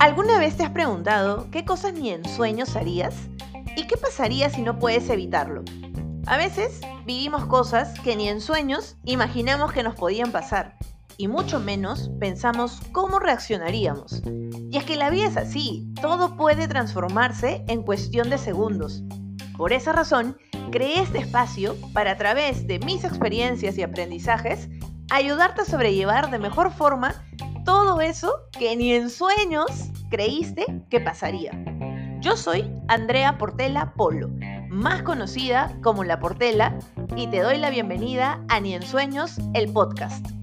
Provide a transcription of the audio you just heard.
¿Alguna vez te has preguntado qué cosas ni en sueños harías? ¿Y qué pasaría si no puedes evitarlo? A veces vivimos cosas que ni en sueños imaginamos que nos podían pasar y mucho menos pensamos cómo reaccionaríamos. Y es que la vida es así, todo puede transformarse en cuestión de segundos. Por esa razón, creé este espacio para a través de mis experiencias y aprendizajes ayudarte a sobrellevar de mejor forma todo eso que ni en sueños creíste que pasaría. Yo soy Andrea Portela Polo, más conocida como La Portela, y te doy la bienvenida a Ni en Sueños, el podcast.